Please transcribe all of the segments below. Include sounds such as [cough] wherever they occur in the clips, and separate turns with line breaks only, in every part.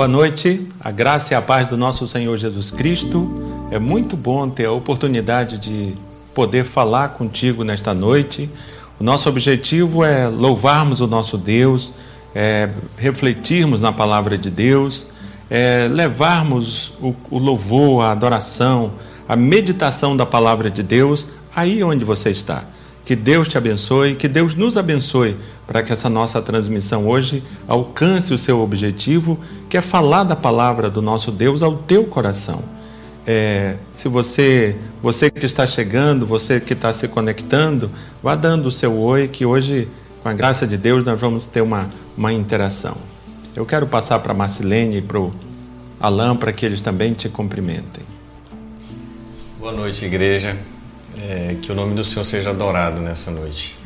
Boa noite, a graça e a paz do nosso Senhor Jesus Cristo. É muito bom ter a oportunidade de poder falar contigo nesta noite. O nosso objetivo é louvarmos o nosso Deus, é refletirmos na palavra de Deus, é levarmos o, o louvor, a adoração, a meditação da palavra de Deus aí onde você está. Que Deus te abençoe, que Deus nos abençoe para que essa nossa transmissão hoje alcance o seu objetivo, que é falar da palavra do nosso Deus ao teu coração. É, se você, você que está chegando, você que está se conectando, vá dando o seu oi, que hoje, com a graça de Deus, nós vamos ter uma, uma interação. Eu quero passar para a Marcilene e para o Alain para que eles também te cumprimentem.
Boa noite, igreja. É, que o nome do Senhor seja adorado nessa noite.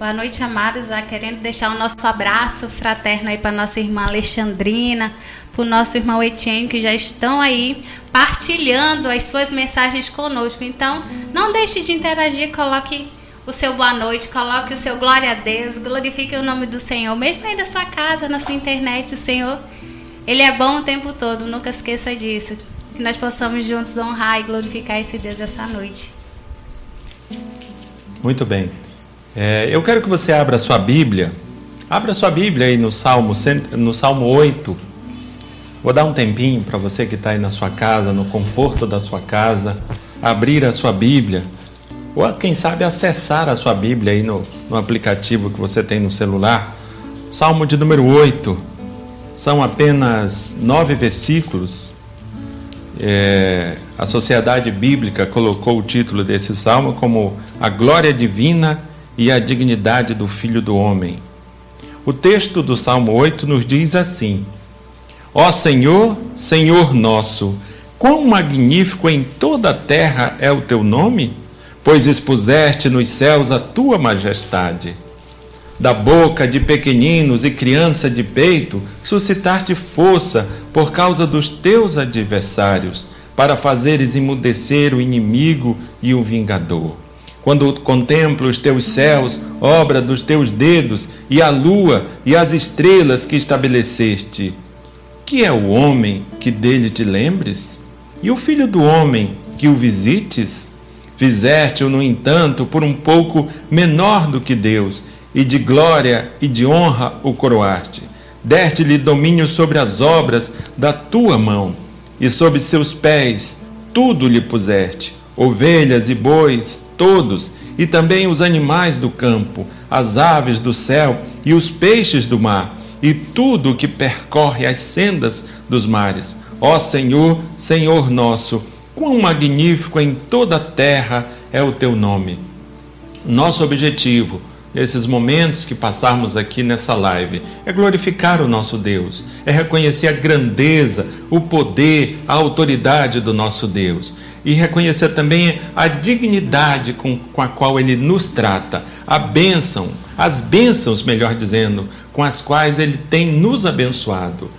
Boa noite, amados. Ah, querendo deixar o nosso abraço fraterno aí para nossa irmã Alexandrina, para o nosso irmão Etienne, que já estão aí partilhando as suas mensagens conosco. Então, não deixe de interagir, coloque o seu boa noite, coloque o seu glória a Deus, glorifique o nome do Senhor, mesmo aí da sua casa, na sua internet, o Senhor, Ele é bom o tempo todo, nunca esqueça disso que nós possamos juntos honrar e glorificar esse Deus essa noite.
Muito bem. É, eu quero que você abra sua Bíblia. Abra a sua Bíblia aí no Salmo, no Salmo 8. Vou dar um tempinho para você que está aí na sua casa, no conforto da sua casa, abrir a sua Bíblia. Ou quem sabe acessar a sua Bíblia aí no, no aplicativo que você tem no celular. Salmo de número 8. São apenas nove versículos, é, a Sociedade Bíblica colocou o título desse salmo como A Glória Divina e a Dignidade do Filho do Homem. O texto do Salmo 8 nos diz assim: Ó Senhor, Senhor nosso, quão magnífico em toda a terra é o teu nome, pois expuseste nos céus a tua majestade. Da boca de pequeninos e criança de peito, suscitar-te força por causa dos teus adversários, para fazeres emudecer o inimigo e o vingador. Quando contemplo os teus céus, obra dos teus dedos, e a lua e as estrelas que estabeleceste, que é o homem que dele te lembres? E o filho do homem que o visites? Fizeste-o, no entanto, por um pouco menor do que Deus, e de glória e de honra o coroaste. Deste-lhe domínio sobre as obras da tua mão, e sob seus pés tudo lhe puseste: ovelhas e bois, todos, e também os animais do campo, as aves do céu e os peixes do mar, e tudo o que percorre as sendas dos mares. Ó Senhor, Senhor nosso, quão magnífico em toda a terra é o teu nome. Nosso objetivo nesses momentos que passarmos aqui nessa live é glorificar o nosso Deus, é reconhecer a grandeza, o poder, a autoridade do nosso Deus e reconhecer também a dignidade com, com a qual Ele nos trata, a bênção, as bênçãos, melhor dizendo, com as quais Ele tem nos abençoado.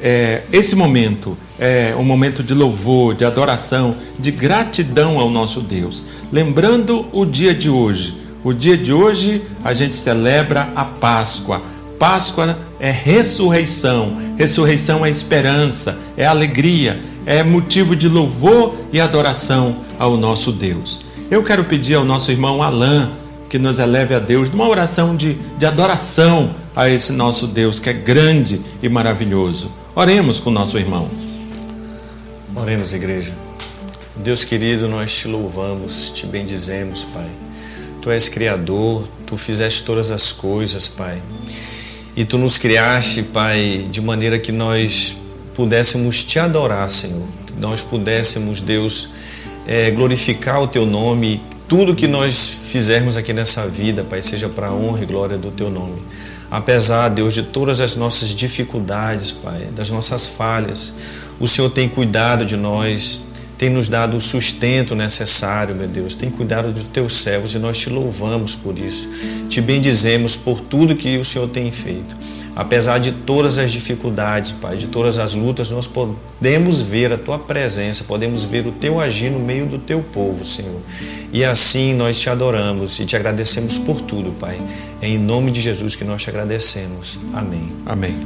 É, esse momento é um momento de louvor, de adoração, de gratidão ao nosso Deus. Lembrando o dia de hoje, o dia de hoje a gente celebra a Páscoa. Páscoa é ressurreição, ressurreição é esperança, é alegria, é motivo de louvor e adoração ao nosso Deus. Eu quero pedir ao nosso irmão Alain que nos eleve a Deus numa oração de, de adoração a esse nosso Deus que é grande e maravilhoso. Oremos com nosso irmão.
Oremos, igreja. Deus querido, nós te louvamos, te bendizemos, Pai. Tu és Criador, Tu fizeste todas as coisas, Pai. E Tu nos criaste, Pai, de maneira que nós pudéssemos Te adorar, Senhor. Que nós pudéssemos, Deus, é, glorificar o Teu nome. Tudo que nós fizermos aqui nessa vida, Pai, seja para a honra e glória do Teu nome. Apesar, Deus, de todas as nossas dificuldades, Pai, das nossas falhas, o Senhor tem cuidado de nós, tem nos dado o sustento necessário, meu Deus, tem cuidado dos teus servos e nós te louvamos por isso. Te bendizemos por tudo que o Senhor tem feito. Apesar de todas as dificuldades, Pai, de todas as lutas, nós podemos ver a tua presença, podemos ver o teu agir no meio do teu povo, Senhor. E assim nós te adoramos e te agradecemos por tudo, Pai. É em nome de Jesus que nós te agradecemos. Amém.
Amém.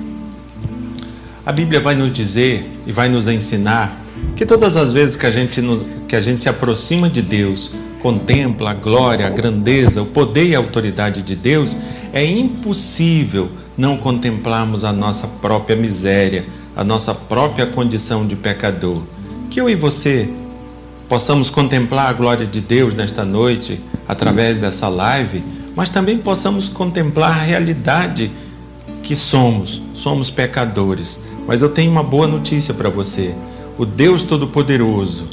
A Bíblia vai nos dizer e vai nos ensinar que todas as vezes que a gente, que a gente se aproxima de Deus, contempla a glória, a grandeza, o poder e a autoridade de Deus, é impossível não contemplarmos a nossa própria miséria, a nossa própria condição de pecador. Que eu e você possamos contemplar a glória de Deus nesta noite através dessa live, mas também possamos contemplar a realidade que somos. Somos pecadores. Mas eu tenho uma boa notícia para você. O Deus Todo-Poderoso,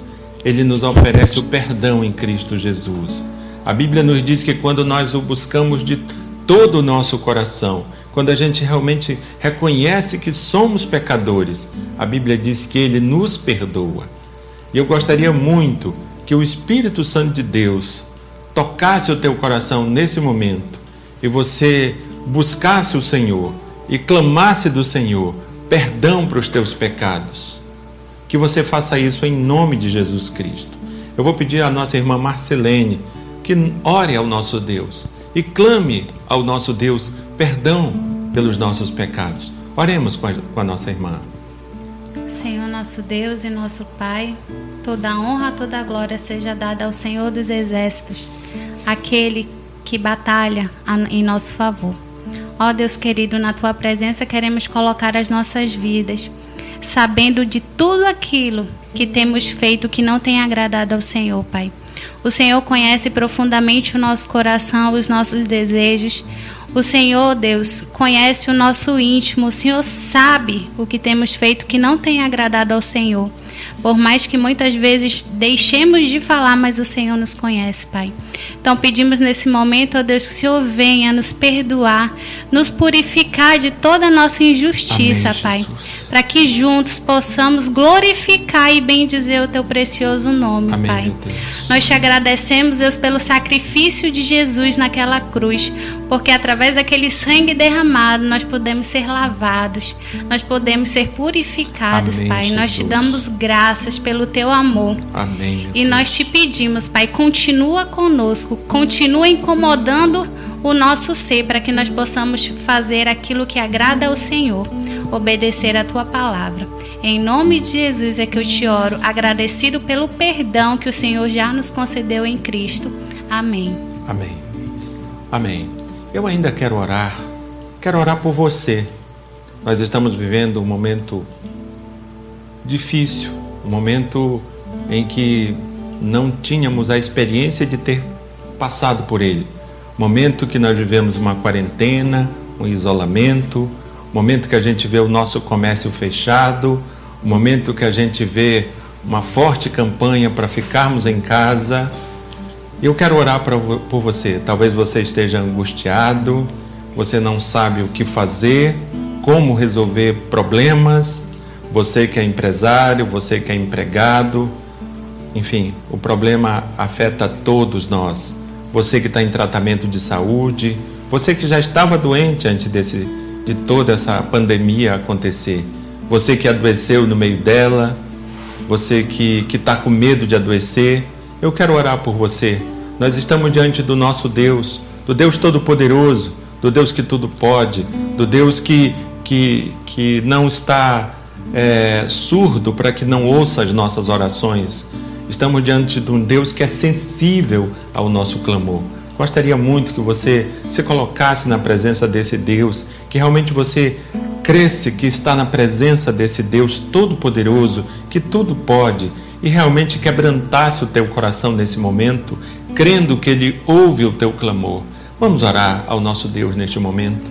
ele nos oferece o perdão em Cristo Jesus. A Bíblia nos diz que quando nós o buscamos de todo o nosso coração, quando a gente realmente reconhece que somos pecadores, a Bíblia diz que ele nos perdoa. E eu gostaria muito que o Espírito Santo de Deus tocasse o teu coração nesse momento e você buscasse o Senhor e clamasse do Senhor perdão para os teus pecados. Que você faça isso em nome de Jesus Cristo. Eu vou pedir à nossa irmã Marcelene que ore ao nosso Deus e clame ao nosso Deus perdão pelos nossos pecados. Oremos com a, com a nossa irmã.
Senhor nosso Deus e nosso Pai, toda a honra, toda a glória seja dada ao Senhor dos Exércitos, aquele que batalha em nosso favor. Ó Deus querido, na tua presença queremos colocar as nossas vidas, sabendo de tudo aquilo que temos feito que não tem agradado ao Senhor, Pai. O Senhor conhece profundamente o nosso coração, os nossos desejos. O Senhor, Deus, conhece o nosso íntimo. O Senhor sabe o que temos feito que não tem agradado ao Senhor. Por mais que muitas vezes deixemos de falar, mas o Senhor nos conhece, Pai. Então pedimos nesse momento, ó Deus, que o Senhor venha nos perdoar, nos purificar de toda a nossa injustiça, Amém, Pai. Para que juntos possamos glorificar e bendizer o teu precioso nome, Amém, Pai. Nós te agradecemos, Deus, pelo sacrifício de Jesus naquela cruz, porque através daquele sangue derramado nós podemos ser lavados, nós podemos ser purificados, Amém, Pai. Jesus. Nós te damos graças pelo teu amor.
Amém.
E nós te pedimos, Pai, continua continua incomodando o nosso ser para que nós possamos fazer aquilo que agrada ao Senhor, obedecer a tua palavra. Em nome de Jesus é que eu te oro, agradecido pelo perdão que o Senhor já nos concedeu em Cristo. Amém.
Amém. Amém. Eu ainda quero orar. Quero orar por você. Nós estamos vivendo um momento difícil, um momento em que não tínhamos a experiência de ter passado por ele. Momento que nós vivemos uma quarentena, um isolamento, momento que a gente vê o nosso comércio fechado, momento que a gente vê uma forte campanha para ficarmos em casa. Eu quero orar pra, por você. Talvez você esteja angustiado, você não sabe o que fazer, como resolver problemas. Você que é empresário, você que é empregado, enfim, o problema afeta todos nós. Você que está em tratamento de saúde, você que já estava doente antes desse, de toda essa pandemia acontecer, você que adoeceu no meio dela, você que está com medo de adoecer, eu quero orar por você. Nós estamos diante do nosso Deus, do Deus Todo-Poderoso, do Deus que tudo pode, do Deus que, que, que não está é, surdo para que não ouça as nossas orações. Estamos diante de um Deus que é sensível ao nosso clamor. Gostaria muito que você se colocasse na presença desse Deus, que realmente você cresce que está na presença desse Deus todo-poderoso, que tudo pode, e realmente quebrantasse o teu coração nesse momento, crendo que Ele ouve o teu clamor. Vamos orar ao nosso Deus neste momento.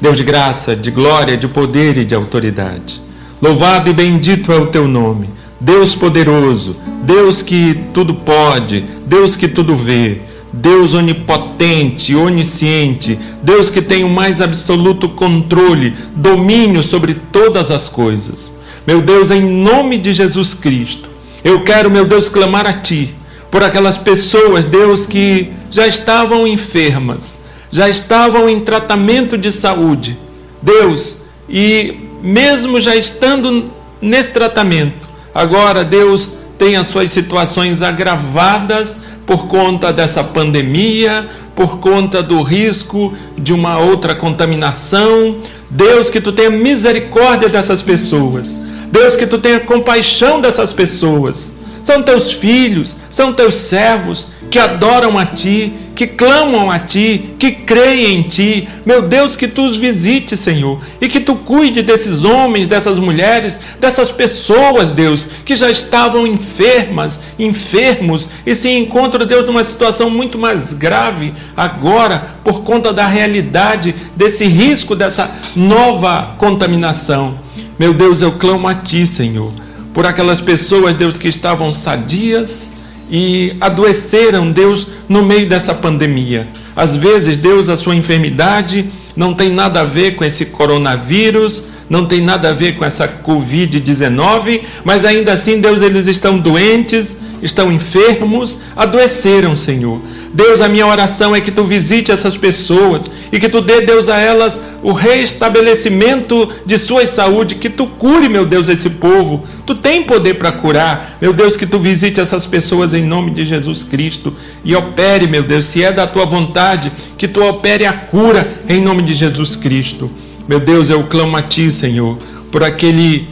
Deus de graça, de glória, de poder e de autoridade. Louvado e bendito é o teu nome. Deus poderoso, Deus que tudo pode, Deus que tudo vê, Deus onipotente, onisciente, Deus que tem o mais absoluto controle, domínio sobre todas as coisas. Meu Deus, em nome de Jesus Cristo, eu quero, meu Deus, clamar a Ti por aquelas pessoas, Deus, que já estavam enfermas, já estavam em tratamento de saúde. Deus, e mesmo já estando nesse tratamento, Agora Deus tem as suas situações agravadas por conta dessa pandemia, por conta do risco de uma outra contaminação. Deus, que tu tenha misericórdia dessas pessoas. Deus, que tu tenha compaixão dessas pessoas. São teus filhos, são teus servos que adoram a ti, que clamam a ti, que creem em ti. Meu Deus, que tu os visites, Senhor, e que tu cuide desses homens, dessas mulheres, dessas pessoas, Deus, que já estavam enfermas, enfermos e se encontram, Deus, numa situação muito mais grave agora por conta da realidade desse risco dessa nova contaminação. Meu Deus, eu clamo a ti, Senhor, por aquelas pessoas, Deus, que estavam sadias, e adoeceram, Deus, no meio dessa pandemia. Às vezes, Deus, a sua enfermidade não tem nada a ver com esse coronavírus, não tem nada a ver com essa Covid-19, mas ainda assim, Deus, eles estão doentes, estão enfermos, adoeceram, Senhor. Deus, a minha oração é que tu visite essas pessoas e que tu dê, Deus, a elas o restabelecimento de sua saúde, que tu cure, meu Deus, esse povo. Tu tem poder para curar. Meu Deus, que tu visite essas pessoas em nome de Jesus Cristo e opere, meu Deus, se é da tua vontade, que tu opere a cura em nome de Jesus Cristo. Meu Deus, eu clamo a ti, Senhor, por aquele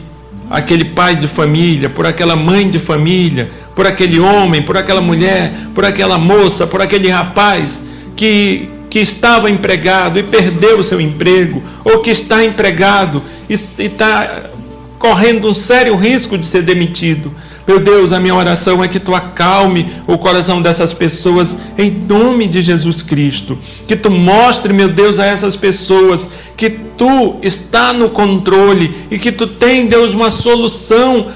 aquele pai de família, por aquela mãe de família, por aquele homem, por aquela mulher, por aquela moça, por aquele rapaz que, que estava empregado e perdeu o seu emprego, ou que está empregado e está correndo um sério risco de ser demitido. Meu Deus, a minha oração é que tu acalme o coração dessas pessoas em nome de Jesus Cristo. Que tu mostre, meu Deus, a essas pessoas que tu está no controle e que tu tem, Deus, uma solução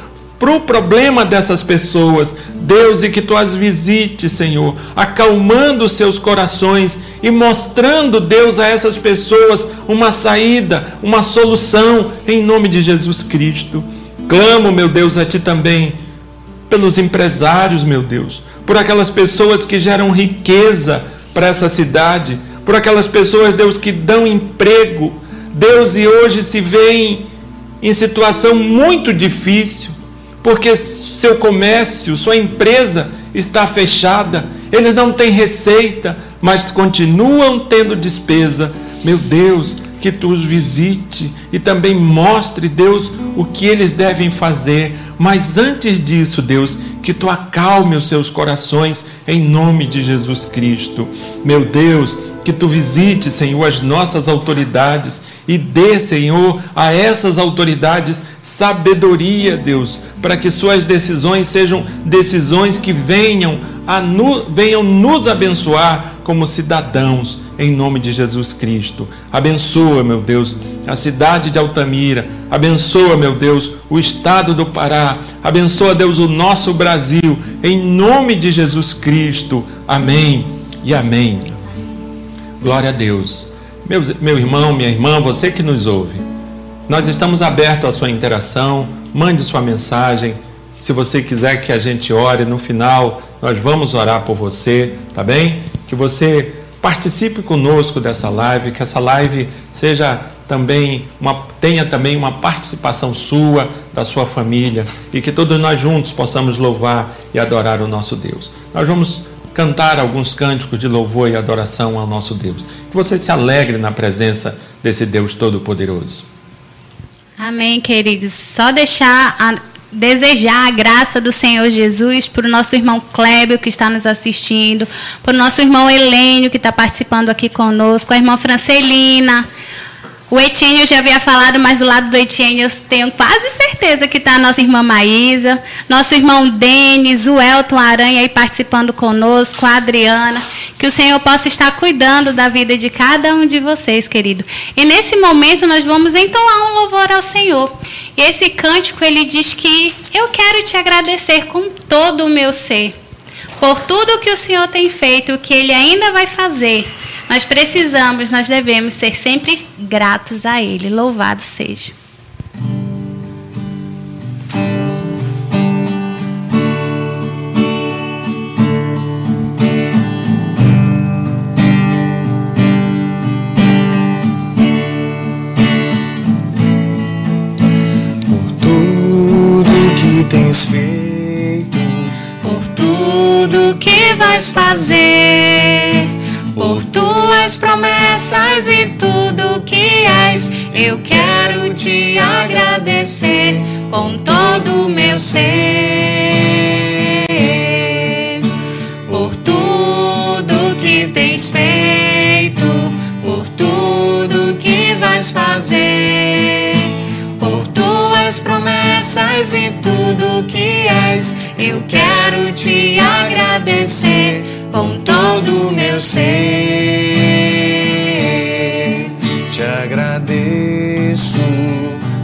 para o problema dessas pessoas. Deus, e que tu as visites, Senhor, acalmando seus corações e mostrando, Deus, a essas pessoas uma saída, uma solução, em nome de Jesus Cristo. Clamo, meu Deus, a ti também, pelos empresários, meu Deus, por aquelas pessoas que geram riqueza para essa cidade, por aquelas pessoas, Deus, que dão emprego. Deus, e hoje se veem em situação muito difícil porque seu comércio, sua empresa está fechada, eles não têm receita, mas continuam tendo despesa. Meu Deus, que tu os visite e também mostre, Deus, o que eles devem fazer. Mas antes disso, Deus, que tu acalme os seus corações em nome de Jesus Cristo. Meu Deus, que tu visite, Senhor, as nossas autoridades e dê, Senhor, a essas autoridades sabedoria, Deus, para que suas decisões sejam decisões que venham, a venham nos abençoar como cidadãos, em nome de Jesus Cristo. Abençoa, meu Deus, a cidade de Altamira, abençoa, meu Deus, o estado do Pará, abençoa, Deus, o nosso Brasil, em nome de Jesus Cristo. Amém e amém. Glória a Deus. Meu, meu irmão, minha irmã, você que nos ouve, nós estamos abertos à sua interação mande sua mensagem. Se você quiser que a gente ore no final, nós vamos orar por você, tá bem? Que você participe conosco dessa live, que essa live seja também uma, tenha também uma participação sua, da sua família e que todos nós juntos possamos louvar e adorar o nosso Deus. Nós vamos cantar alguns cânticos de louvor e adoração ao nosso Deus. Que você se alegre na presença desse Deus Todo-Poderoso.
Amém, queridos. Só deixar a, desejar a graça do Senhor Jesus para o nosso irmão Clébio que está nos assistindo, para o nosso irmão Helênio que está participando aqui conosco, a irmã Francelina. O Etienne eu já havia falado, mas do lado do Etienne eu tenho quase certeza que está a nossa irmã Maísa, nosso irmão Denis, o Elton Aranha aí participando conosco, a Adriana. Que o Senhor possa estar cuidando da vida de cada um de vocês, querido. E nesse momento nós vamos entoar um louvor ao Senhor. E esse cântico ele diz que eu quero te agradecer com todo o meu ser por tudo que o Senhor tem feito, o que ele ainda vai fazer. Nós precisamos, nós devemos ser sempre gratos a ele. Louvado seja.
Vais fazer. Por tuas promessas e tudo que és, eu quero te agradecer com todo o meu ser. Por tudo que tens feito, por tudo que vais fazer. Por tuas promessas e tudo que és, eu quero te agradecer com todo o meu ser.
Te agradeço,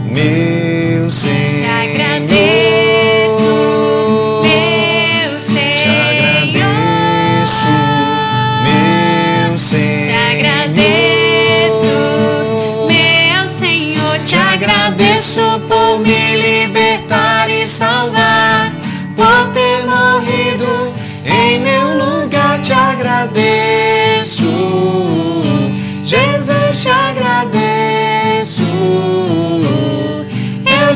meu Senhor.
Te agradeço, meu Senhor.
Te agradeço, meu
Te
Senhor.
agradeço, meu Senhor.
Te agradeço por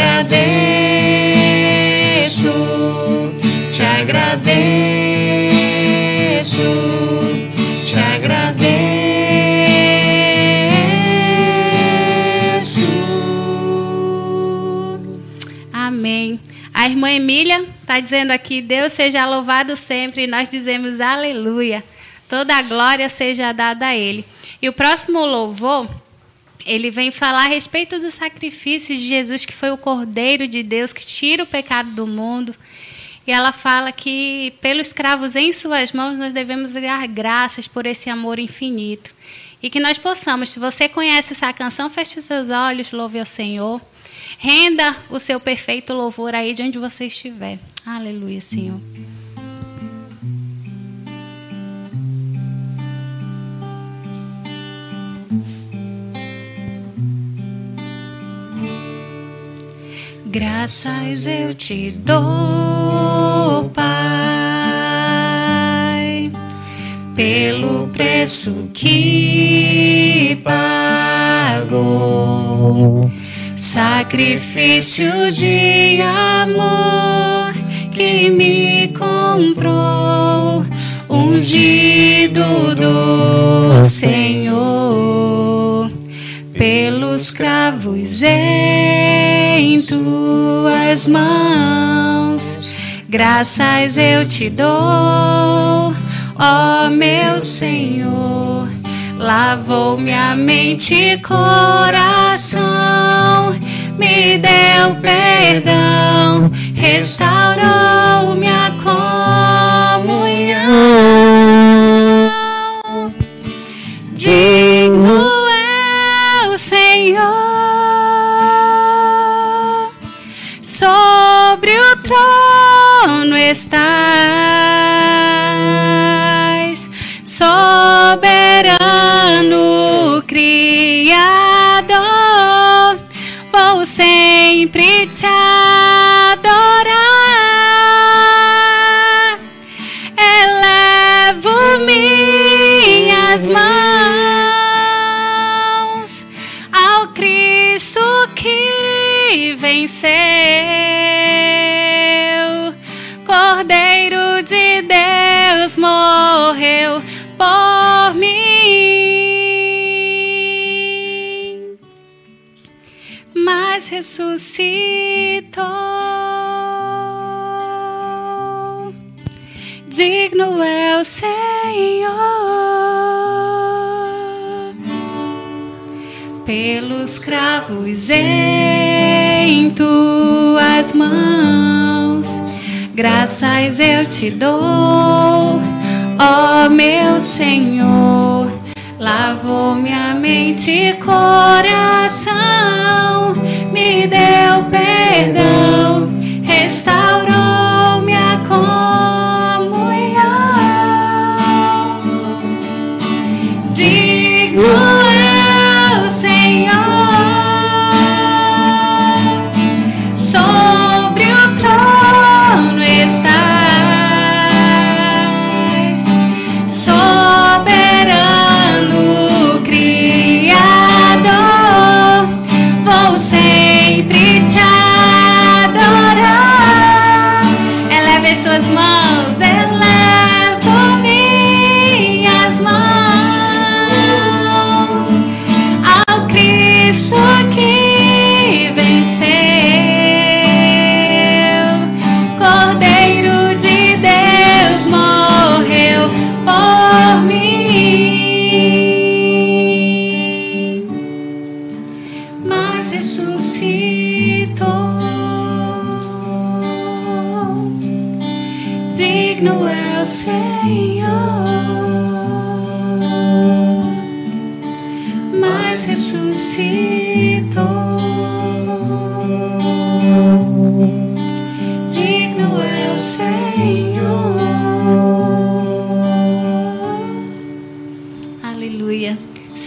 agradeço, te agradeço, te agradeço.
Amém. A irmã Emília está dizendo aqui: Deus seja louvado sempre, e nós dizemos aleluia. Toda a glória seja dada a Ele. E o próximo louvor, ele vem falar a respeito do sacrifício de Jesus, que foi o Cordeiro de Deus que tira o pecado do mundo. E ela fala que, pelos cravos em suas mãos, nós devemos dar graças por esse amor infinito. E que nós possamos, se você conhece essa canção, feche os seus olhos, louve ao Senhor. Renda o seu perfeito louvor aí de onde você estiver. Aleluia, Senhor. Graças eu te dou, Pai, pelo preço que pagou. Sacrifício de amor que me comprou, ungido do Senhor, pelos cravos em tuas mãos. Graças eu te dou, ó meu Senhor. Lavou minha mente e coração, me deu perdão, restaurou minha comunhão. Digno estás, soberano Criador, vou sempre te adorar. Elevo minhas mãos ao Cristo que venceu, Cordeiro de Deus morreu por mim, mas ressuscitou. Digno é o Senhor pelos cravos em tuas mãos. Graças eu te dou, ó meu Senhor. Lavou minha mente e coração, me deu perdão,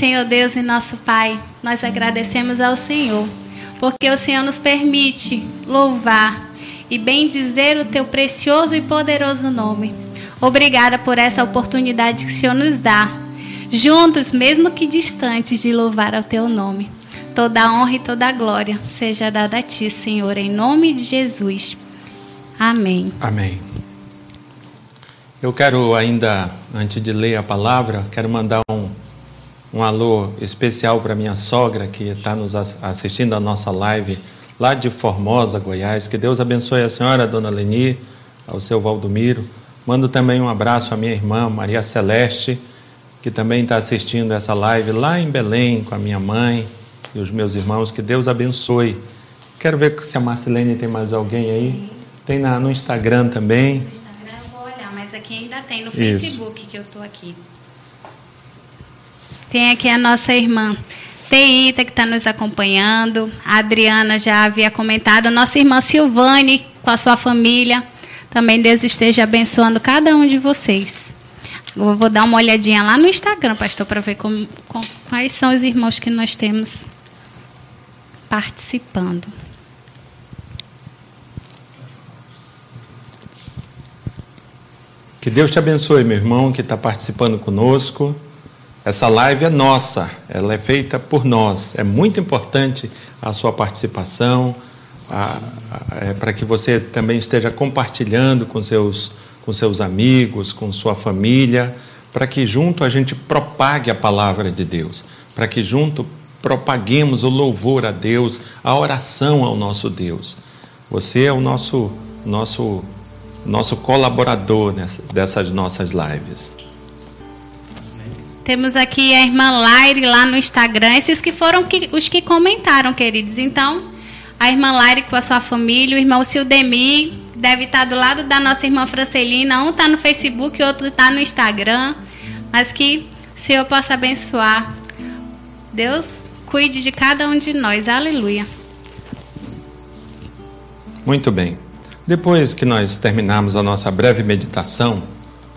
Deus e nosso Pai, nós agradecemos ao Senhor, porque o Senhor nos permite louvar e bendizer o teu precioso e poderoso nome. Obrigada por essa oportunidade que o Senhor nos dá, juntos, mesmo que distantes, de louvar ao teu nome. Toda a honra e toda a glória seja dada a ti, Senhor, em nome de Jesus. Amém.
Amém. Eu quero ainda, antes de ler a palavra, quero mandar um alô especial para minha sogra que está nos assistindo a nossa live lá de Formosa, Goiás. Que Deus abençoe a senhora, dona Leni, ao seu Valdomiro. Mando também um abraço à minha irmã Maria Celeste, que também está assistindo essa live lá em Belém com a minha mãe e os meus irmãos. Que Deus abençoe. Quero ver se a Marcelene tem mais alguém aí. Tem na, no Instagram também.
No Instagram eu vou olhar, mas aqui ainda tem no Isso. Facebook que eu estou aqui. Tem aqui a nossa irmã Teita, que está nos acompanhando. A Adriana já havia comentado. Nossa irmã Silvane, com a sua família. Também Deus esteja abençoando cada um de vocês. Eu vou dar uma olhadinha lá no Instagram, pastor, para ver como, como, quais são os irmãos que nós temos participando.
Que Deus te abençoe, meu irmão, que está participando conosco. Essa live é nossa, ela é feita por nós. É muito importante a sua participação, é, para que você também esteja compartilhando com seus, com seus amigos, com sua família, para que junto a gente propague a palavra de Deus, para que junto propaguemos o louvor a Deus, a oração ao nosso Deus. Você é o nosso, nosso, nosso colaborador nessa, dessas nossas lives.
Temos aqui a irmã Laire lá no Instagram, esses que foram que, os que comentaram, queridos. Então, a irmã Laire com a sua família, o irmão Sildemir, deve estar do lado da nossa irmã Francelina. Um está no Facebook, outro está no Instagram. Mas que o Senhor possa abençoar. Deus cuide de cada um de nós. Aleluia.
Muito bem. Depois que nós terminarmos a nossa breve meditação,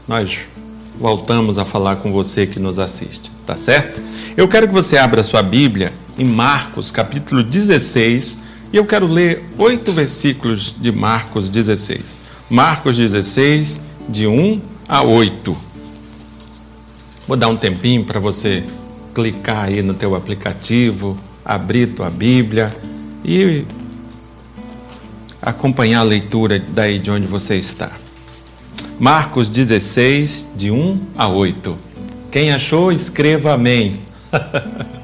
nós voltamos a falar com você que nos assiste, tá certo? Eu quero que você abra sua Bíblia em Marcos, capítulo 16, e eu quero ler oito versículos de Marcos 16. Marcos 16, de 1 a 8. Vou dar um tempinho para você clicar aí no teu aplicativo, abrir tua Bíblia e acompanhar a leitura daí de onde você está. Marcos 16, de 1 a 8. Quem achou, escreva amém. [laughs]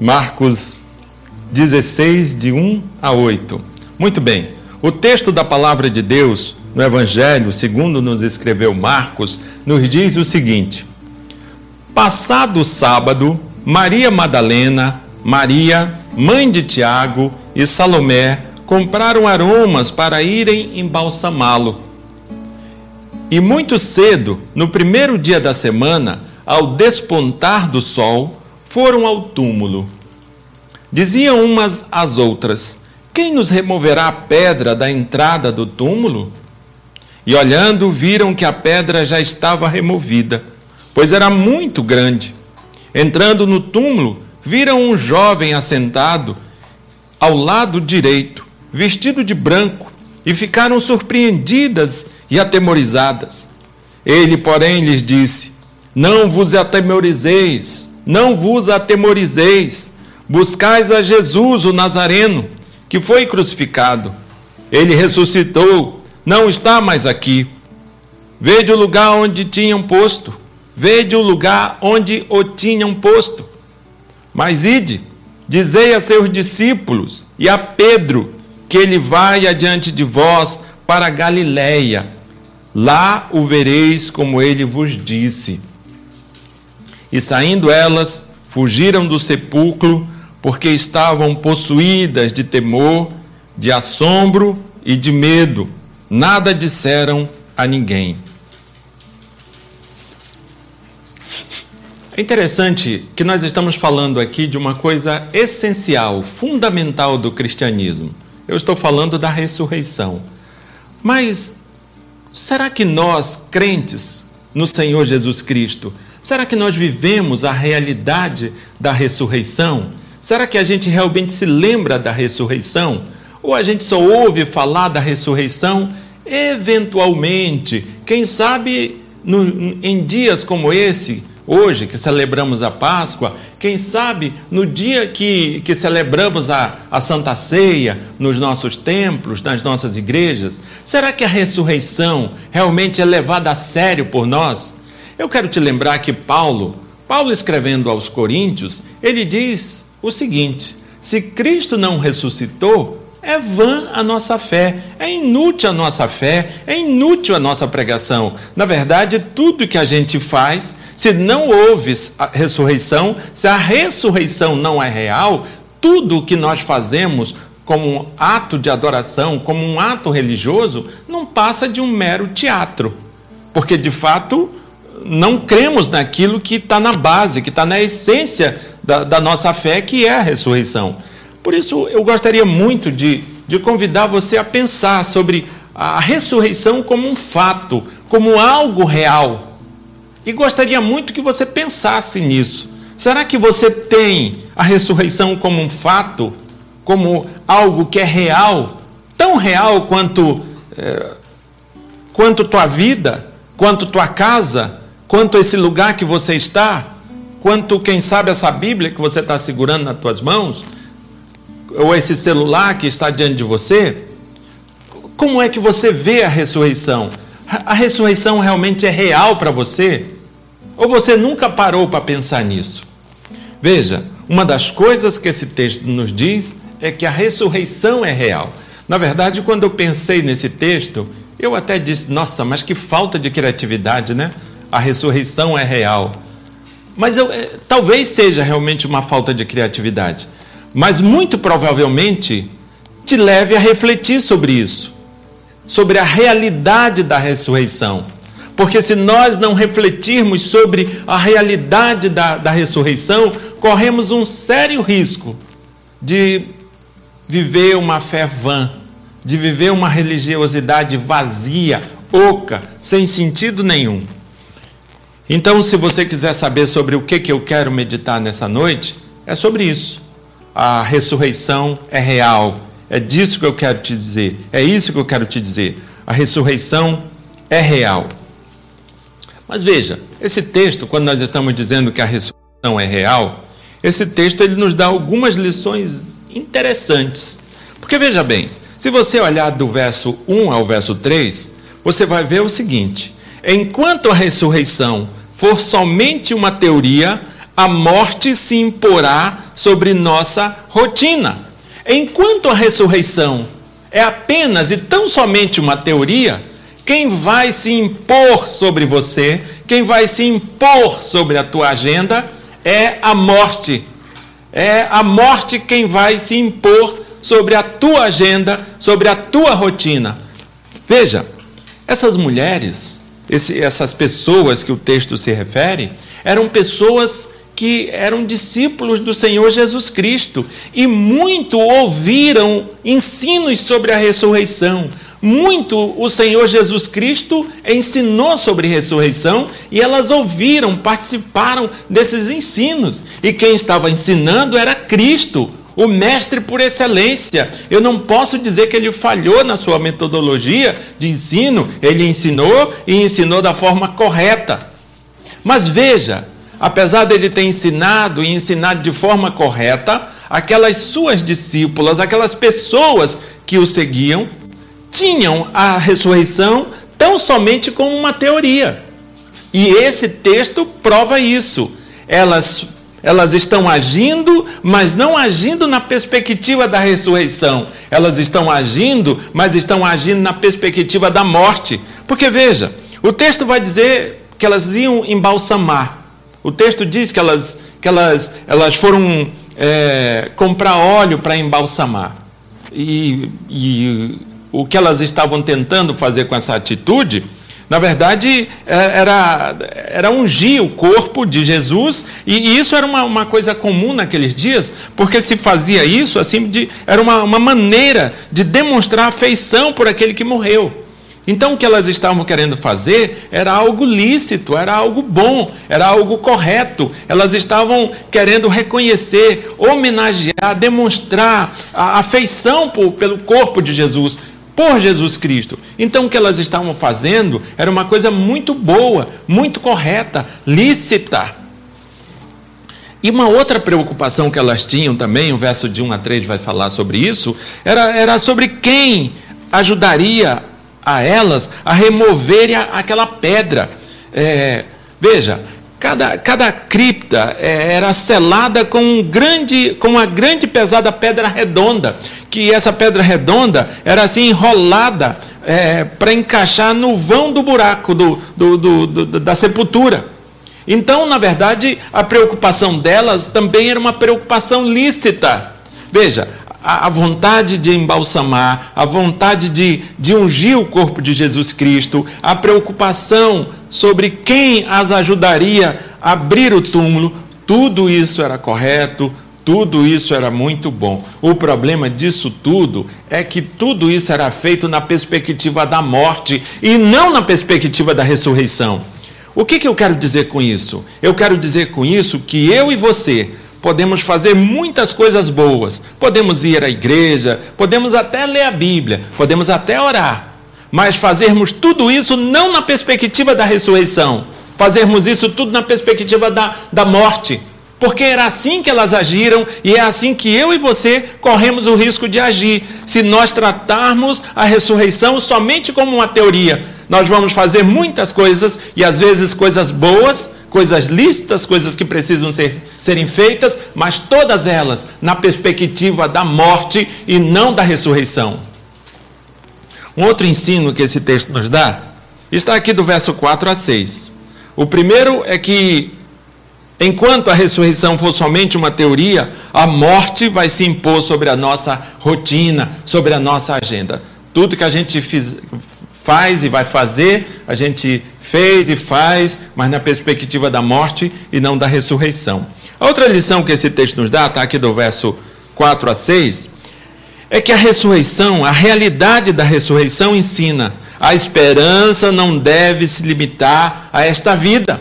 Marcos 16, de 1 a 8. Muito bem. O texto da palavra de Deus no Evangelho, segundo nos escreveu Marcos, nos diz o seguinte: Passado o sábado, Maria Madalena, Maria, mãe de Tiago e Salomé compraram aromas para irem embalsamá-lo. E muito cedo, no primeiro dia da semana, ao despontar do sol, foram ao túmulo. Diziam umas às outras: Quem nos removerá a pedra da entrada do túmulo? E olhando, viram que a pedra já estava removida, pois era muito grande. Entrando no túmulo, viram um jovem assentado ao lado direito, vestido de branco, e ficaram surpreendidas e atemorizadas. Ele, porém, lhes disse: Não vos atemorizeis, não vos atemorizeis. Buscais a Jesus, o Nazareno, que foi crucificado. Ele ressuscitou, não está mais aqui. Vede o lugar onde tinham posto. Vede o lugar onde o tinham posto. Mas ide, dizei a seus discípulos e a Pedro que ele vai adiante de vós para Galiléia. Lá o vereis como ele vos disse. E saindo elas, fugiram do sepulcro, porque estavam possuídas de temor, de assombro e de medo. Nada disseram a ninguém. É interessante que nós estamos falando aqui de uma coisa essencial, fundamental do cristianismo. Eu estou falando da ressurreição. Mas será que nós, crentes no Senhor Jesus Cristo, será que nós vivemos a realidade da ressurreição? Será que a gente realmente se lembra da ressurreição? Ou a gente só ouve falar da ressurreição eventualmente? Quem sabe no, em dias como esse, hoje que celebramos a Páscoa, quem sabe no dia que, que celebramos a, a Santa Ceia nos nossos templos, nas nossas igrejas, será que a ressurreição realmente é levada a sério por nós? Eu quero te lembrar que Paulo, Paulo escrevendo aos Coríntios, ele diz o seguinte: se Cristo não ressuscitou, é vã a nossa fé, é inútil a nossa fé, é inútil a nossa pregação. Na verdade, tudo que a gente faz, se não houve a ressurreição, se a ressurreição não é real, tudo o que nós fazemos como um ato de adoração, como um ato religioso, não passa de um mero teatro. Porque, de fato, não cremos naquilo que está na base, que está na essência da, da nossa fé, que é a ressurreição. Por isso, eu gostaria muito de, de convidar você a pensar sobre a ressurreição como um fato, como algo real. E gostaria muito que você pensasse nisso. Será que você tem a ressurreição como um fato, como algo que é real, tão real quanto é, quanto tua vida, quanto tua casa, quanto esse lugar que você está, quanto quem sabe essa Bíblia que você está segurando nas tuas mãos? Ou esse celular que está diante de você, como é que você vê a ressurreição? A ressurreição realmente é real para você? Ou você nunca parou para pensar nisso? Veja, uma das coisas que esse texto nos diz é que a ressurreição é real. Na verdade, quando eu pensei nesse texto, eu até disse: nossa, mas que falta de criatividade, né? A ressurreição é real. Mas eu, é, talvez seja realmente uma falta de criatividade mas muito provavelmente te leve a refletir sobre isso, sobre a realidade da ressurreição. Porque se nós não refletirmos sobre a realidade da, da ressurreição, corremos um sério risco de viver uma fé vã, de viver uma religiosidade vazia, oca, sem sentido nenhum. Então, se você quiser saber sobre o que, que eu quero meditar nessa noite, é sobre isso a ressurreição é real. É disso que eu quero te dizer. É isso que eu quero te dizer. A ressurreição é real. Mas veja, esse texto, quando nós estamos dizendo que a ressurreição é real, esse texto ele nos dá algumas lições interessantes. Porque veja bem, se você olhar do verso 1 ao verso 3, você vai ver o seguinte: enquanto a ressurreição for somente uma teoria, a morte se imporá sobre nossa rotina. Enquanto a ressurreição é apenas e tão somente uma teoria, quem vai se impor sobre você, quem vai se impor sobre a tua agenda é a morte. É a morte quem vai se impor sobre a tua agenda, sobre a tua rotina. Veja, essas mulheres, esse, essas pessoas que o texto se refere, eram pessoas que eram discípulos do Senhor Jesus Cristo e muito ouviram ensinos sobre a ressurreição, muito o Senhor Jesus Cristo ensinou sobre ressurreição e elas ouviram, participaram desses ensinos. E quem estava ensinando era Cristo, o mestre por excelência. Eu não posso dizer que ele falhou na sua metodologia de ensino, ele ensinou e ensinou da forma correta. Mas veja, apesar dele ter ensinado e ensinado de forma correta, aquelas suas discípulas, aquelas pessoas que o seguiam, tinham a ressurreição tão somente como uma teoria. E esse texto prova isso. Elas, elas estão agindo, mas não agindo na perspectiva da ressurreição. Elas estão agindo, mas estão agindo na perspectiva da morte. Porque veja, o texto vai dizer que elas iam embalsamar. O texto diz que elas, que elas, elas foram é, comprar óleo para embalsamar. E, e o que elas estavam tentando fazer com essa atitude, na verdade, é, era, era ungir o corpo de Jesus, e, isso era uma, uma coisa comum naqueles dias, porque se fazia isso assim, de, era uma, uma maneira de demonstrar afeição por aquele que morreu. Então o que elas estavam querendo fazer era algo lícito, era algo bom, era algo correto. Elas estavam querendo reconhecer, homenagear, demonstrar a afeição por, pelo corpo de Jesus, por Jesus Cristo. Então o que elas estavam fazendo era uma coisa muito boa, muito correta, lícita. E uma outra preocupação que elas tinham também, o verso de 1 a 3 vai falar sobre isso, era, era sobre quem ajudaria a elas a removerem aquela pedra. É, veja, cada, cada cripta é, era selada com, um grande, com uma grande pesada pedra redonda, que essa pedra redonda era assim enrolada é, para encaixar no vão do buraco do, do, do, do, da sepultura. Então, na verdade, a preocupação delas também era uma preocupação lícita. Veja, a, vontade de embalsamar, a vontade de, de ungir o corpo de Jesus Cristo, a preocupação sobre quem as ajudaria a abrir o túmulo, tudo isso era correto, tudo isso era muito bom. O problema disso tudo é que tudo isso era feito na perspectiva da morte e não na perspectiva da ressurreição. O que, que eu quero dizer com isso? Eu quero dizer com isso que eu e você podemos fazer muitas coisas boas. Podemos ir à igreja, podemos até ler a Bíblia, podemos até orar. Mas fazermos tudo isso não na perspectiva da ressurreição, fazermos isso tudo na perspectiva da, da morte. Porque era assim que elas agiram e é assim que eu e você corremos o risco de agir. Se nós tratarmos a ressurreição somente como uma teoria, nós vamos fazer muitas coisas e às vezes coisas boas, coisas lícitas, coisas que precisam ser, serem feitas, mas todas elas na perspectiva da morte e não da ressurreição. Um outro ensino que esse texto nos dá está aqui do verso 4 a 6. O primeiro é que, enquanto a ressurreição for somente uma teoria, a morte vai se impor sobre a nossa rotina, sobre a nossa agenda. Tudo que a gente fiz, faz e vai fazer, a gente fez e faz, mas na perspectiva da morte e não da ressurreição. A outra lição que esse texto nos dá, está aqui do verso 4 a 6, é que a ressurreição, a realidade da ressurreição ensina a esperança não deve se limitar a esta vida.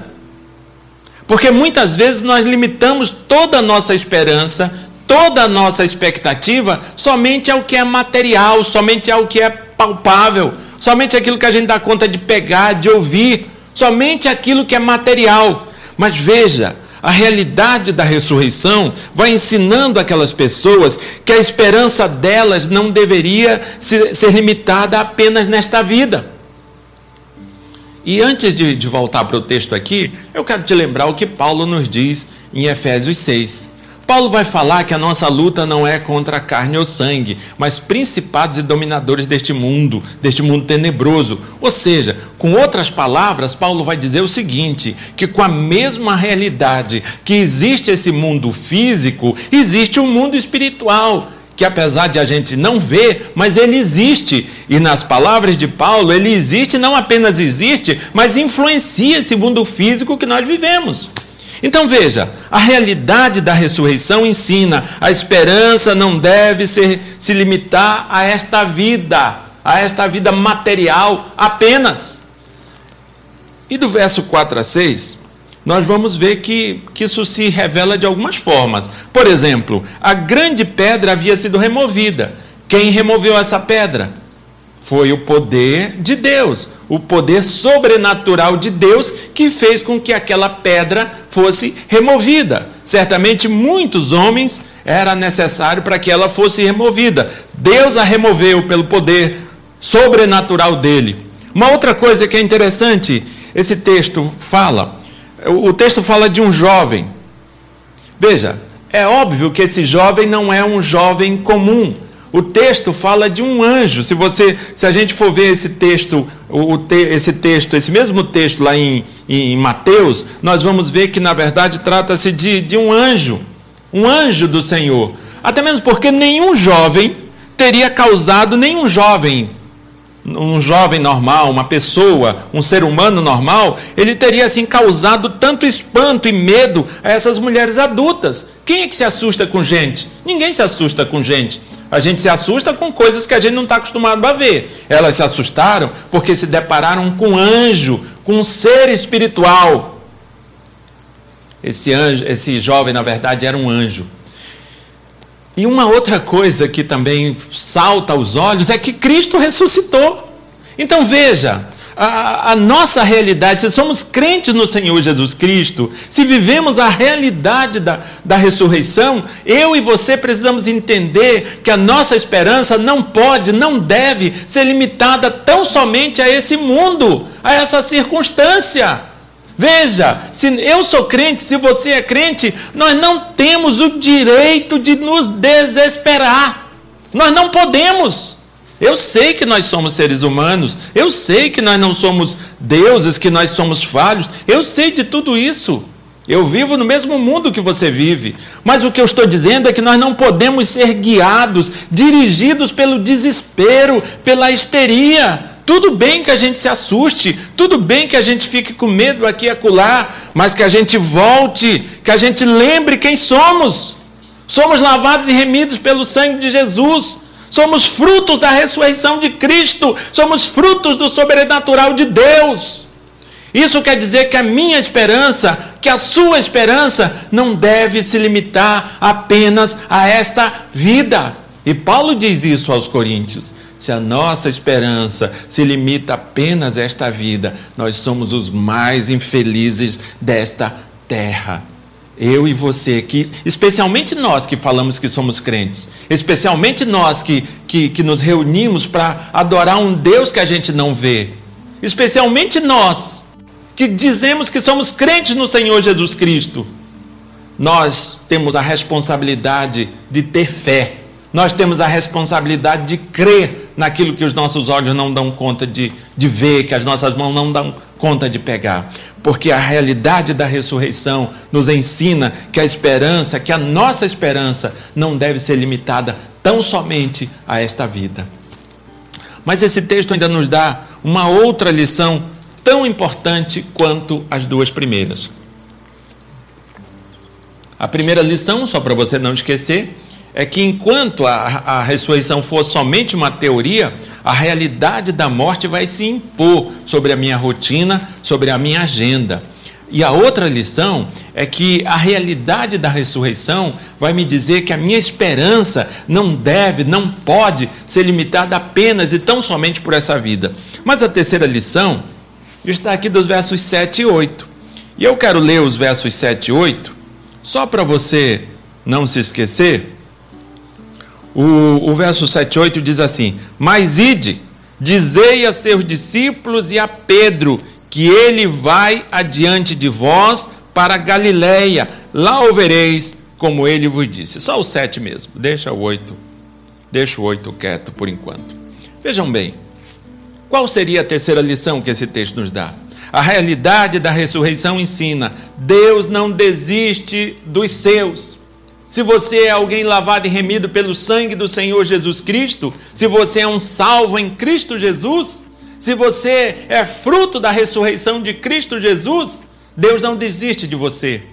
Porque muitas vezes nós limitamos toda a nossa esperança, toda a nossa expectativa somente ao que é material, somente ao que é palpável, somente aquilo que a gente dá conta de pegar, de ouvir, somente aquilo que é material. Mas veja, a realidade da ressurreição vai ensinando aquelas pessoas que a esperança delas não deveria ser limitada apenas nesta vida. E antes de, de voltar para o texto aqui, eu quero te lembrar o que Paulo nos diz em Efésios 6. Paulo vai falar que a nossa luta não é contra carne ou sangue, mas principados e dominadores deste mundo, deste mundo tenebroso. Ou seja, com outras palavras, Paulo vai dizer o seguinte: que com a mesma realidade que existe esse mundo físico, existe um mundo espiritual que apesar de a gente não ver, mas ele existe. E nas palavras de Paulo, ele existe, não apenas existe, mas influencia esse mundo físico que nós vivemos. Então veja, a realidade da ressurreição ensina a esperança não deve ser, se limitar a esta vida. a esta vida material apenas. E do verso 4 a 6, nós vamos ver que, que isso se revela de algumas formas. Por exemplo, a grande pedra havia sido removida. Quem removeu essa pedra? Foi o poder de Deus, o poder sobrenatural de Deus que fez com que aquela pedra fosse removida. Certamente muitos homens era necessário para que ela fosse removida. Deus a removeu pelo poder sobrenatural dele. Uma outra coisa que é interessante, esse texto fala, o texto fala de um jovem. Veja, é óbvio que esse jovem não é um jovem comum, o texto fala de um anjo. Se você, se a gente for ver esse texto, o, te, esse texto, esse mesmo texto lá em, em Mateus, nós vamos ver que na verdade trata-se de, de um anjo, um anjo do Senhor. Até mesmo porque nenhum jovem teria causado, nenhum jovem, um jovem normal, uma pessoa, um ser humano normal, ele teria assim causado tanto espanto e medo a essas mulheres adultas. Quem é que se assusta com gente? Ninguém se assusta com gente. A gente se assusta com coisas que a gente não está acostumado a ver. Elas se assustaram porque se depararam com anjo, com um ser espiritual. Esse anjo, esse jovem, na verdade, era um anjo. E uma outra coisa que também salta aos olhos é que Cristo ressuscitou. Então veja, a, a, nossa realidade, se somos crentes no Senhor Jesus Cristo, se vivemos a realidade da, da ressurreição, eu e você precisamos entender que a nossa esperança não pode, não deve ser limitada tão somente a esse mundo, a essa circunstância. Veja, se eu sou crente, se você é crente, nós não temos o direito de nos desesperar. Nós não podemos. Eu sei que nós somos seres humanos, eu sei que nós não somos deuses, que nós somos falhos, eu sei de tudo isso. Eu vivo no mesmo mundo que você vive. Mas o que eu estou dizendo é que nós não podemos ser guiados, dirigidos pelo desespero, pela histeria. Tudo bem que a gente se assuste, tudo bem que a gente fique com medo aqui e acolá, mas que a gente volte, que a gente lembre quem somos. Somos lavados e remidos pelo sangue de Jesus somos frutos da ressurreição de Cristo, somos frutos do sobrenatural de Deus. Isso quer dizer que a minha esperança, que a sua esperança, não deve se limitar apenas a esta vida. E Paulo diz isso aos Coríntios. Se a nossa esperança se limita apenas a esta vida, nós somos os mais infelizes desta terra. Eu e você, que, especialmente nós que falamos que somos crentes, especialmente nós que, que, que nos reunimos para adorar um Deus que a gente não vê, especialmente nós que dizemos que somos crentes no Senhor Jesus Cristo, nós temos a responsabilidade de ter fé, nós temos a responsabilidade de crer naquilo que os nossos olhos não dão conta de, de ver, que as nossas mãos não dão conta de pegar porque a realidade da ressurreição nos ensina que a esperança, que a nossa esperança não deve ser limitada tão somente a esta vida. Mas esse texto ainda nos dá uma outra lição tão importante quanto as duas primeiras. A primeira lição, só para você não esquecer, é que enquanto a, a ressurreição for somente uma teoria, a realidade da morte vai se impor sobre a minha rotina, sobre a minha agenda. E a outra lição é que a realidade da ressurreição vai me dizer que a minha esperança não deve, não pode ser limitada apenas e tão somente por essa vida. Mas a terceira lição está aqui dos versos 7 e 8. E eu quero ler os versos 7 e 8, só para você não se esquecer o, o verso 7 8 diz assim: Mas ide, dizei a seus discípulos e a Pedro que ele vai adiante de vós para Galiléia, lá o vereis, como ele vos disse. Só o 7 mesmo, deixa o 8, deixa o 8 quieto por enquanto. Vejam bem, qual seria a terceira lição que esse texto nos dá? A realidade da ressurreição ensina: Deus não desiste dos seus. Se você é alguém lavado e remido pelo sangue do Senhor Jesus Cristo, se você é um salvo em Cristo Jesus, se você é fruto da ressurreição de Cristo Jesus, Deus não desiste de você.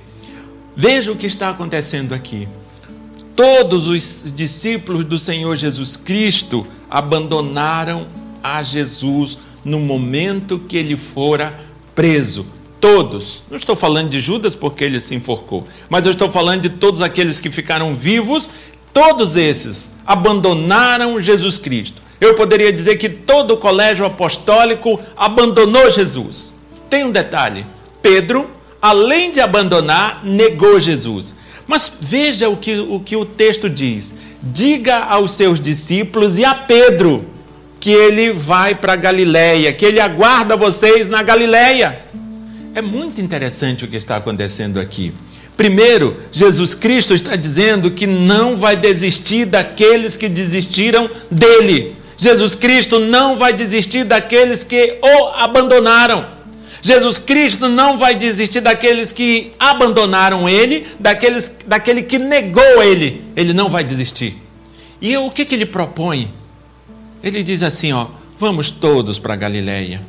Veja o que está acontecendo aqui. Todos os discípulos do Senhor Jesus Cristo abandonaram a Jesus no momento que ele fora preso. Todos. Não estou falando de Judas porque ele se enforcou, mas eu estou falando de todos aqueles que ficaram vivos. Todos esses abandonaram Jesus Cristo. Eu poderia dizer que todo o colégio apostólico abandonou Jesus. Tem um detalhe: Pedro, além de abandonar, negou Jesus. Mas veja o que o, que o texto diz: diga aos seus discípulos e a Pedro que ele vai para Galiléia, que ele aguarda vocês na Galiléia. É muito interessante o que está acontecendo aqui. Primeiro, Jesus Cristo está dizendo que não vai desistir daqueles que desistiram dele. Jesus Cristo não vai desistir daqueles que o abandonaram. Jesus Cristo não vai desistir daqueles que abandonaram ele, daqueles, daquele que negou ele. Ele não vai desistir. E o que, que ele propõe? Ele diz assim, ó, vamos todos para a Galileia.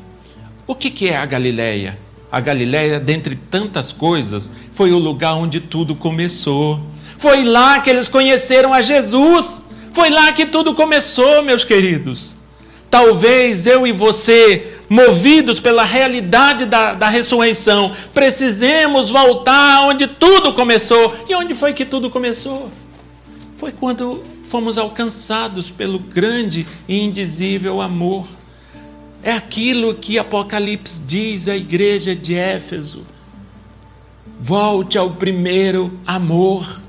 O que, que é a Galileia? A Galileia, dentre tantas coisas, foi o lugar onde tudo começou. Foi lá que eles conheceram a Jesus. Foi lá que tudo começou, meus queridos. Talvez eu e você, movidos pela realidade da, da ressurreição, precisemos voltar onde tudo começou. E onde foi que tudo começou? Foi quando fomos alcançados pelo grande e indizível amor. É aquilo que Apocalipse diz à igreja de Éfeso. Volte ao primeiro amor.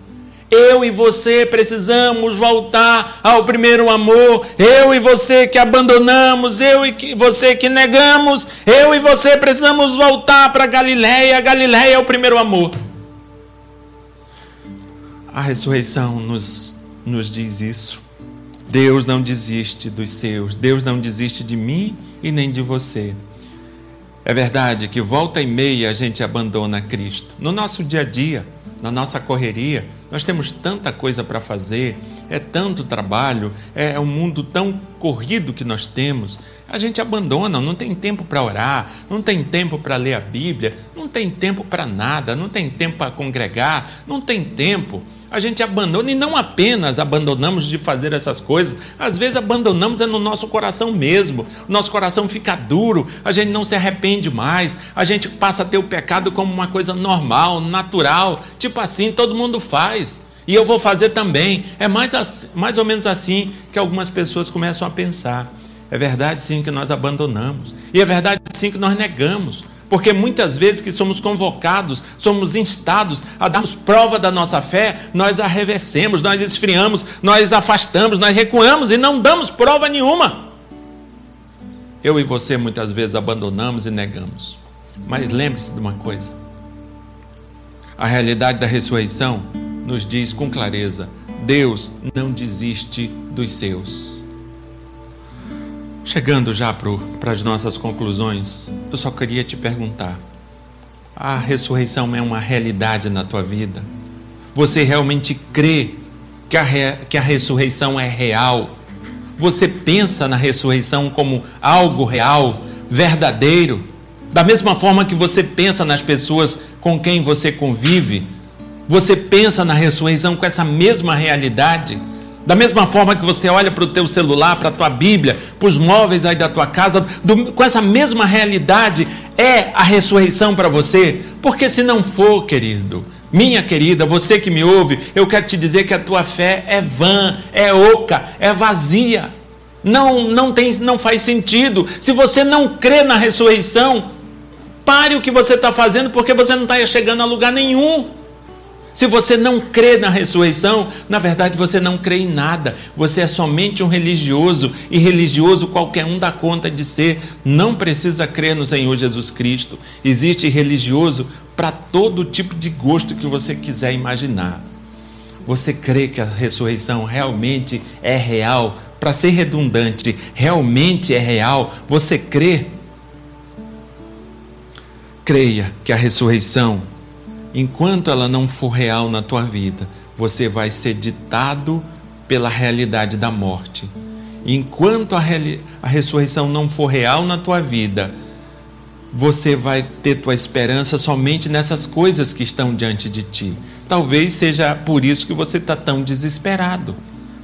Eu e você precisamos voltar ao primeiro amor. Eu e você que abandonamos, eu e você que negamos, eu e você precisamos voltar para Galiléia. Galiléia é o primeiro amor. A ressurreição nos nos diz isso. Deus não desiste dos seus, Deus não desiste de mim e nem de você. É verdade que volta e meia a gente abandona Cristo. No nosso dia a dia, na nossa correria, nós temos tanta coisa para fazer, é tanto trabalho, é um mundo tão corrido que nós temos. A gente abandona, não tem tempo para orar, não tem tempo para ler a Bíblia, não tem tempo para nada, não tem tempo para congregar, não tem tempo a gente abandona e não apenas abandonamos de fazer essas coisas, às vezes abandonamos é no nosso coração mesmo. Nosso coração fica duro, a gente não se arrepende mais, a gente passa a ter o pecado como uma coisa normal, natural, tipo assim, todo mundo faz. E eu vou fazer também. É mais, assim, mais ou menos assim que algumas pessoas começam a pensar. É verdade sim que nós abandonamos. E é verdade sim que nós negamos. Porque muitas vezes que somos convocados, somos instados a darmos prova da nossa fé, nós arrevecemos, nós esfriamos, nós afastamos, nós recuamos e não damos prova nenhuma. Eu e você muitas vezes abandonamos e negamos. Mas lembre-se de uma coisa: a realidade da ressurreição nos diz com clareza: Deus não desiste dos seus. Chegando já para as nossas conclusões, eu só queria te perguntar: a ressurreição é uma realidade na tua vida? Você realmente crê que a, re, que a ressurreição é real? Você pensa na ressurreição como algo real, verdadeiro? Da mesma forma que você pensa nas pessoas com quem você convive, você pensa na ressurreição com essa mesma realidade? Da mesma forma que você olha para o teu celular, para a tua Bíblia, para os móveis aí da tua casa, do, com essa mesma realidade, é a ressurreição para você? Porque se não for, querido, minha querida, você que me ouve, eu quero te dizer que a tua fé é vã, é oca, é vazia. Não, não tem, não faz sentido. Se você não crê na ressurreição, pare o que você está fazendo, porque você não está chegando a lugar nenhum. Se você não crê na ressurreição, na verdade você não crê em nada. Você é somente um religioso e religioso qualquer um dá conta de ser. Não precisa crer no Senhor Jesus Cristo. Existe religioso para todo tipo de gosto que você quiser imaginar. Você crê que a ressurreição realmente é real? Para ser redundante, realmente é real? Você crê? Creia que a ressurreição enquanto ela não for real na tua vida, você vai ser ditado pela realidade da morte. Enquanto a, a ressurreição não for real na tua vida, você vai ter tua esperança somente nessas coisas que estão diante de ti. Talvez seja por isso que você está tão desesperado,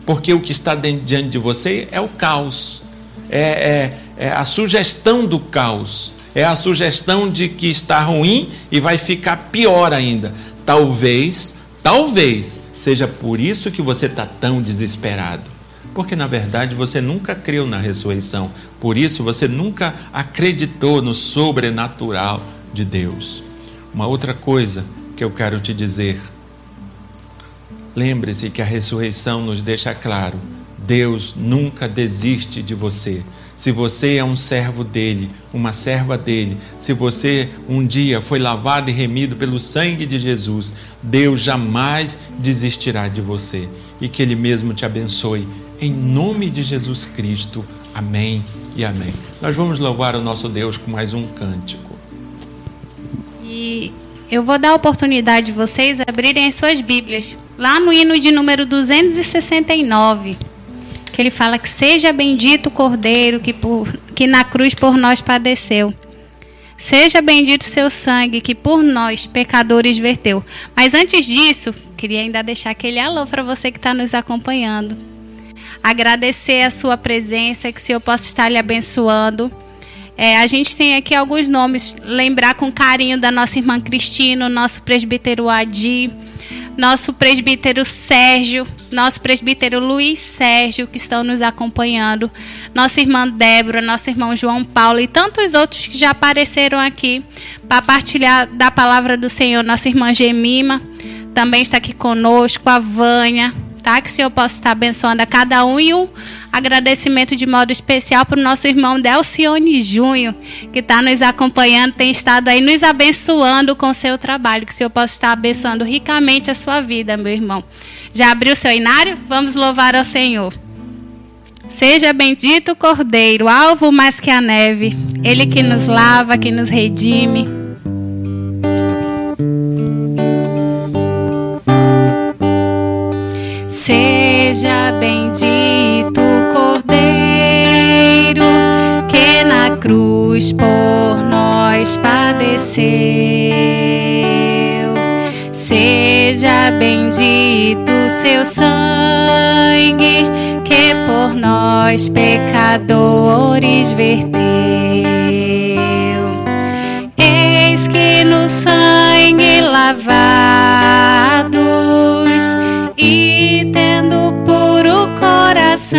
porque o que está diante de você é o caos, é, é, é a sugestão do caos, é a sugestão de que está ruim e vai ficar pior ainda. Talvez, talvez seja por isso que você está tão desesperado. Porque na verdade você nunca creu na ressurreição, por isso você nunca acreditou no sobrenatural de Deus. Uma outra coisa que eu quero te dizer: lembre-se que a ressurreição nos deixa claro: Deus nunca desiste de você. Se você é um servo dele, uma serva dele, se você um dia foi lavado e remido pelo sangue de Jesus, Deus jamais desistirá de você e que ele mesmo te abençoe. Em nome de Jesus Cristo. Amém e amém. Nós vamos louvar o nosso Deus com mais um cântico.
E eu vou dar a oportunidade de vocês abrirem as suas Bíblias, lá no hino de número 269, que ele fala que seja bendito o Cordeiro que, por, que na cruz por nós padeceu. Seja bendito o seu sangue que por nós, pecadores, verteu. Mas antes disso, queria ainda deixar aquele alô para você que está nos acompanhando. Agradecer a sua presença, que o Senhor possa estar lhe abençoando. É, a gente tem aqui alguns nomes, lembrar com carinho da nossa irmã Cristina, nosso presbítero Adi, nosso presbítero Sérgio, nosso presbítero Luiz Sérgio, que estão nos acompanhando, nossa irmã Débora, nosso irmão João Paulo e tantos outros que já apareceram aqui para partilhar da palavra do Senhor. Nossa irmã Gemima também está aqui conosco, a Vânia, tá? Que o Senhor possa estar abençoando a cada um e um agradecimento de modo especial para o nosso irmão Delcione Júnior, que está nos acompanhando, tem estado aí nos abençoando com seu trabalho. Que o Senhor possa estar abençoando ricamente a sua vida, meu irmão. Já abriu o seu inário? Vamos louvar ao Senhor. Seja bendito o Cordeiro, alvo mais que a neve, ele que nos lava, que nos redime. Seja bendito cruz por nós padeceu. Seja bendito seu sangue que por nós pecadores verteu. Eis que no sangue lavado e tendo puro coração,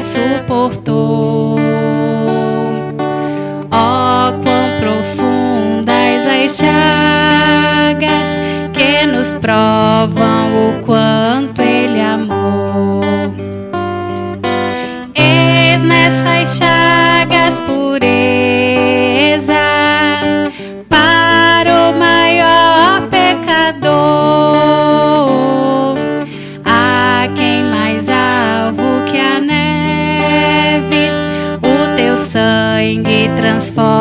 suportou. Oh, quão profundas as chagas que nos provam o quanto transforma,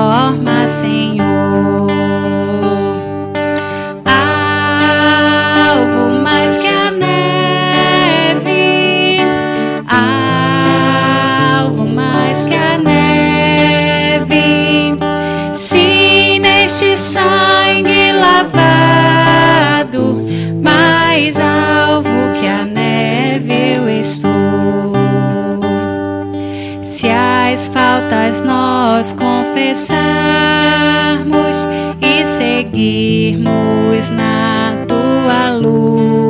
confessarmos e seguirmos na tua luz,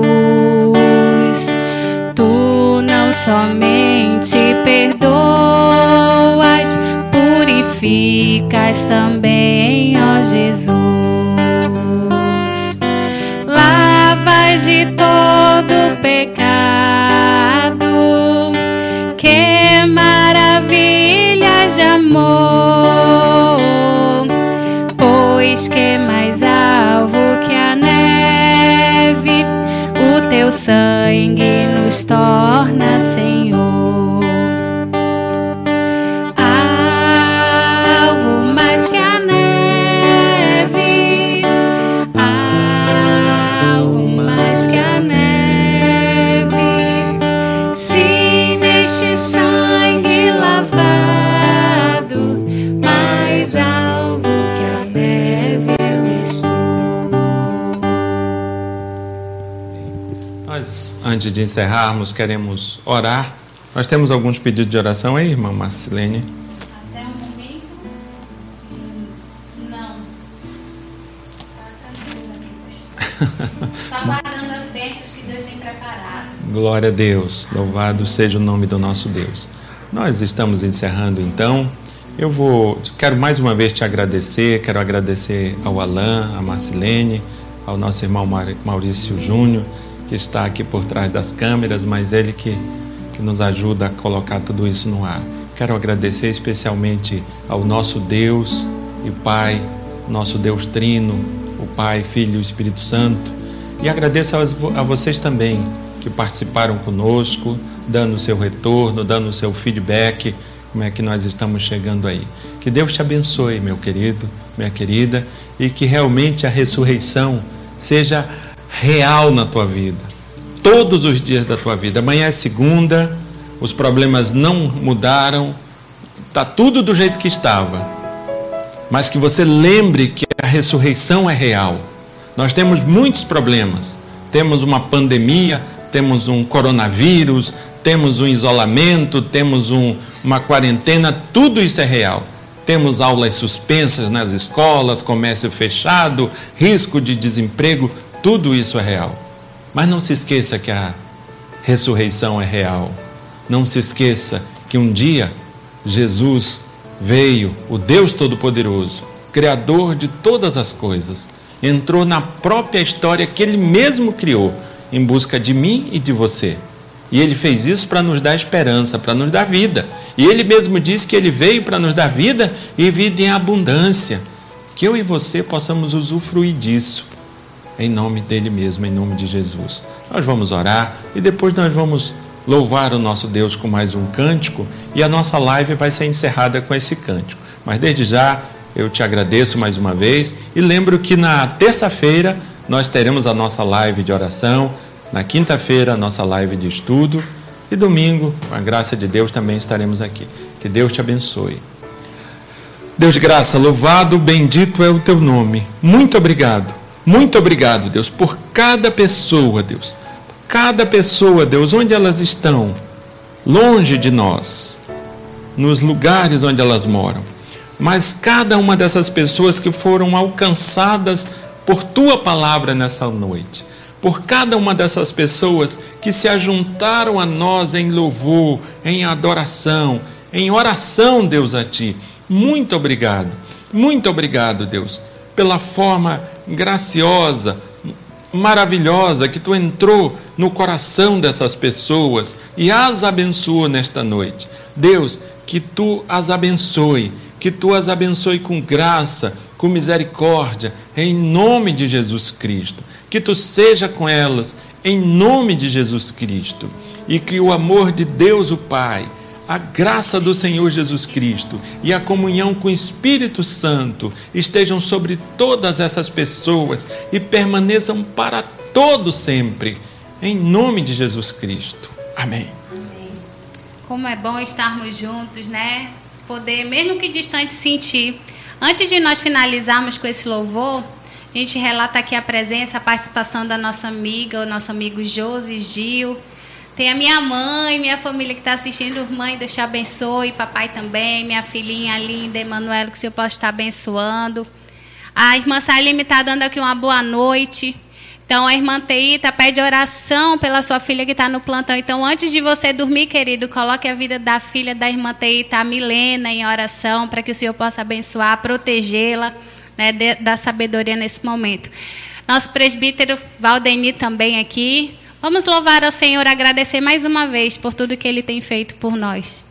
tu não somente perdoas, purificas também, maravilha amor, pois que mais alvo que a neve, o teu sangue nos torna Senhor.
Antes de encerrarmos, queremos orar. Nós temos alguns pedidos de oração aí, irmã Marcelene?
Até o momento, não. [laughs] Só aguardando as bênçãos que Deus tem preparado.
Glória a Deus, louvado seja o nome do nosso Deus. Nós estamos encerrando então. Eu vou, quero mais uma vez te agradecer, quero agradecer ao Alain, à Marcelene, ao nosso irmão Maurício Júnior que está aqui por trás das câmeras, mas ele que, que nos ajuda a colocar tudo isso no ar. Quero agradecer especialmente ao nosso Deus e Pai, nosso Deus Trino, o Pai, Filho e Espírito Santo. E agradeço a vocês também que participaram conosco, dando o seu retorno, dando o seu feedback, como é que nós estamos chegando aí. Que Deus te abençoe, meu querido, minha querida, e que realmente a ressurreição seja real na tua vida, todos os dias da tua vida. Amanhã é segunda, os problemas não mudaram, está tudo do jeito que estava. Mas que você lembre que a ressurreição é real. Nós temos muitos problemas. Temos uma pandemia, temos um coronavírus, temos um isolamento, temos um, uma quarentena, tudo isso é real. Temos aulas suspensas nas escolas, comércio fechado, risco de desemprego, tudo isso é real. Mas não se esqueça que a ressurreição é real. Não se esqueça que um dia Jesus veio, o Deus Todo-Poderoso, Criador de todas as coisas, entrou na própria história que Ele mesmo criou, em busca de mim e de você. E Ele fez isso para nos dar esperança, para nos dar vida. E Ele mesmo disse que Ele veio para nos dar vida e vida em abundância. Que eu e você possamos usufruir disso em nome dele mesmo, em nome de Jesus. Nós vamos orar e depois nós vamos louvar o nosso Deus com mais um cântico e a nossa live vai ser encerrada com esse cântico. Mas desde já eu te agradeço mais uma vez e lembro que na terça-feira nós teremos a nossa live de oração, na quinta-feira a nossa live de estudo e domingo, com a graça de Deus, também estaremos aqui. Que Deus te abençoe. Deus de graça, louvado, bendito é o teu nome. Muito obrigado muito obrigado, Deus, por cada pessoa, Deus. Cada pessoa, Deus, onde elas estão, longe de nós, nos lugares onde elas moram. Mas cada uma dessas pessoas que foram alcançadas por tua palavra nessa noite, por cada uma dessas pessoas que se ajuntaram a nós em louvor, em adoração, em oração, Deus, a ti. Muito obrigado. Muito obrigado, Deus, pela forma graciosa, maravilhosa que tu entrou no coração dessas pessoas e as abençoou nesta noite. Deus, que tu as abençoe, que tu as abençoe com graça, com misericórdia, em nome de Jesus Cristo. Que tu seja com elas, em nome de Jesus Cristo. E que o amor de Deus, o Pai, a graça do Senhor Jesus Cristo e a comunhão com o Espírito Santo estejam sobre todas essas pessoas e permaneçam para todo sempre. Em nome de Jesus Cristo. Amém. Amém.
Como é bom estarmos juntos, né? Poder, mesmo que distante, sentir. Antes de nós finalizarmos com esse louvor, a gente relata aqui a presença, a participação da nossa amiga, o nosso amigo Josi Gil tem a minha mãe, minha família que está assistindo. Mãe, Deus te abençoe. Papai também. Minha filhinha linda, Emanuela, que o Senhor possa estar abençoando. A irmã Salim está dando aqui uma boa noite. Então, a irmã Teita pede oração pela sua filha que está no plantão. Então, antes de você dormir, querido, coloque a vida da filha da irmã Teita, a Milena, em oração, para que o Senhor possa abençoar, protegê-la, né, da sabedoria nesse momento. Nosso presbítero Valdeni também aqui. Vamos louvar ao Senhor, agradecer mais uma vez por tudo que Ele tem feito por nós.